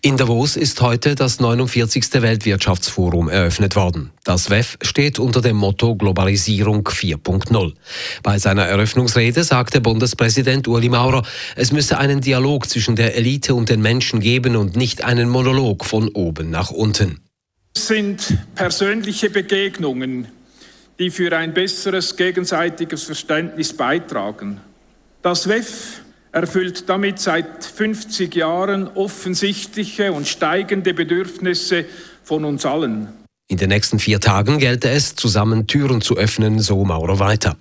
In Davos ist heute das 49. Weltwirtschaftsforum eröffnet worden. Das WEF steht unter dem Motto Globalisierung 4.0. Bei seiner Eröffnungsrede sagte Bundespräsident Uli Maurer, es müsse einen Dialog zwischen der Elite und den Menschen geben und nicht einen Monolog von oben nach unten. Es sind persönliche Begegnungen, die für ein besseres gegenseitiges Verständnis beitragen. Das WEF erfüllt damit seit 50 Jahren offensichtliche und steigende Bedürfnisse von uns allen. In den nächsten vier Tagen gelte es, zusammen Türen zu öffnen, so Maurer weiter.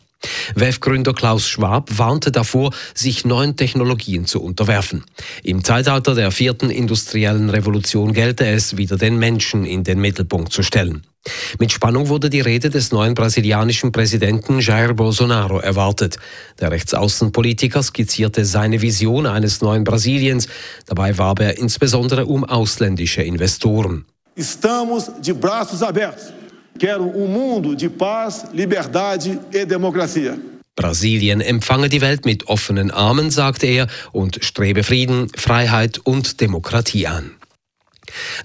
WEF-Gründer Klaus Schwab warnte davor, sich neuen Technologien zu unterwerfen. Im Zeitalter der vierten industriellen Revolution gelte es, wieder den Menschen in den Mittelpunkt zu stellen. Mit Spannung wurde die Rede des neuen brasilianischen Präsidenten Jair Bolsonaro erwartet. Der Rechtsaußenpolitiker skizzierte seine Vision eines neuen Brasiliens. Dabei warb er insbesondere um ausländische Investoren. Estamos de braços abertos. Quero um mundo de paz, liberdade e democracia. Brasilien empfange die Welt mit offenen Armen, sagte er, und strebe Frieden, Freiheit und Demokratie an.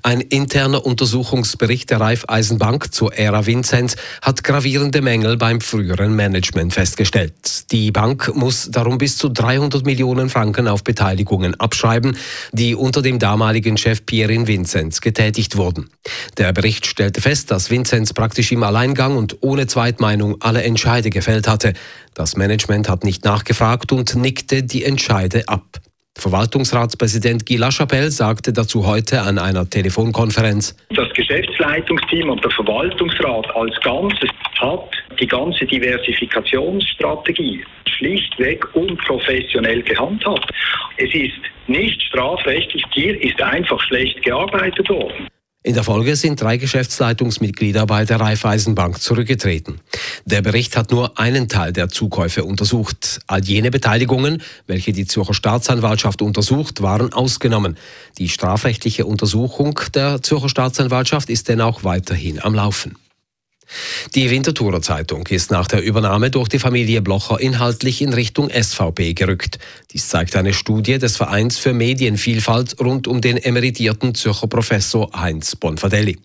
Ein interner Untersuchungsbericht der Raiffeisenbank zur Ära Vinzenz hat gravierende Mängel beim früheren Management festgestellt. Die Bank muss darum bis zu 300 Millionen Franken auf Beteiligungen abschreiben, die unter dem damaligen Chef Pierin Vinzenz getätigt wurden. Der Bericht stellte fest, dass Vinzenz praktisch im Alleingang und ohne Zweitmeinung alle Entscheide gefällt hatte. Das Management hat nicht nachgefragt und nickte die Entscheide ab. Verwaltungsratspräsident Guy Lachapelle sagte dazu heute an einer Telefonkonferenz. Das Geschäftsleitungsteam und der Verwaltungsrat als Ganzes hat die ganze Diversifikationsstrategie schlichtweg unprofessionell gehandhabt. Es ist nicht strafrechtlich, hier ist einfach schlecht gearbeitet worden. In der Folge sind drei Geschäftsleitungsmitglieder bei der Raiffeisenbank zurückgetreten. Der Bericht hat nur einen Teil der Zukäufe untersucht. All jene Beteiligungen, welche die Zürcher Staatsanwaltschaft untersucht, waren ausgenommen. Die strafrechtliche Untersuchung der Zürcher Staatsanwaltschaft ist denn auch weiterhin am Laufen. Die Winterthurer Zeitung ist nach der Übernahme durch die Familie Blocher inhaltlich in Richtung SVP gerückt. Dies zeigt eine Studie des Vereins für Medienvielfalt rund um den emeritierten Zürcher Professor Heinz Bonfadelli.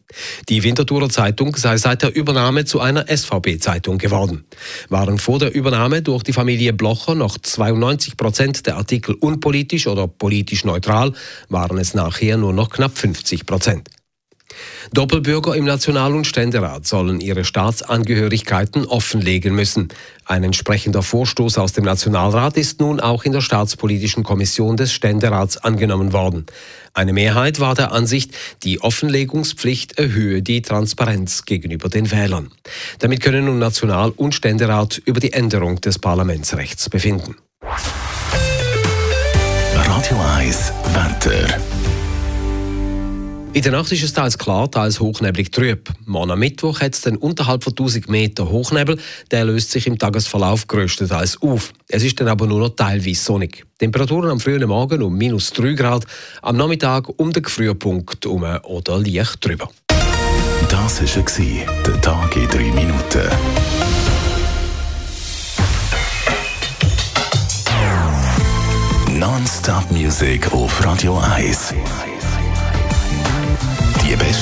Die Winterthurer Zeitung sei seit der Übernahme zu einer SVP-Zeitung geworden. Waren vor der Übernahme durch die Familie Blocher noch 92 Prozent der Artikel unpolitisch oder politisch neutral, waren es nachher nur noch knapp 50 Prozent. Doppelbürger im National- und Ständerat sollen ihre Staatsangehörigkeiten offenlegen müssen. Ein entsprechender Vorstoß aus dem Nationalrat ist nun auch in der Staatspolitischen Kommission des Ständerats angenommen worden. Eine Mehrheit war der Ansicht, die Offenlegungspflicht erhöhe die Transparenz gegenüber den Wählern. Damit können nun National- und Ständerat über die Änderung des Parlamentsrechts befinden. Radio 1 Wetter. In der Nacht ist es teils klar, teils hochneblig trüb. Morgen am Mittwoch hat es dann unterhalb von 1000 Meter Hochnebel. Der löst sich im Tagesverlauf größtenteils auf. Es ist dann aber nur noch teilweise sonnig. Temperaturen am frühen Morgen um minus 3 Grad, am Nachmittag um den Frühpunkt um oder leicht drüber. Das war der Tag in 3 Minuten. Non-Stop Music auf Radio 1.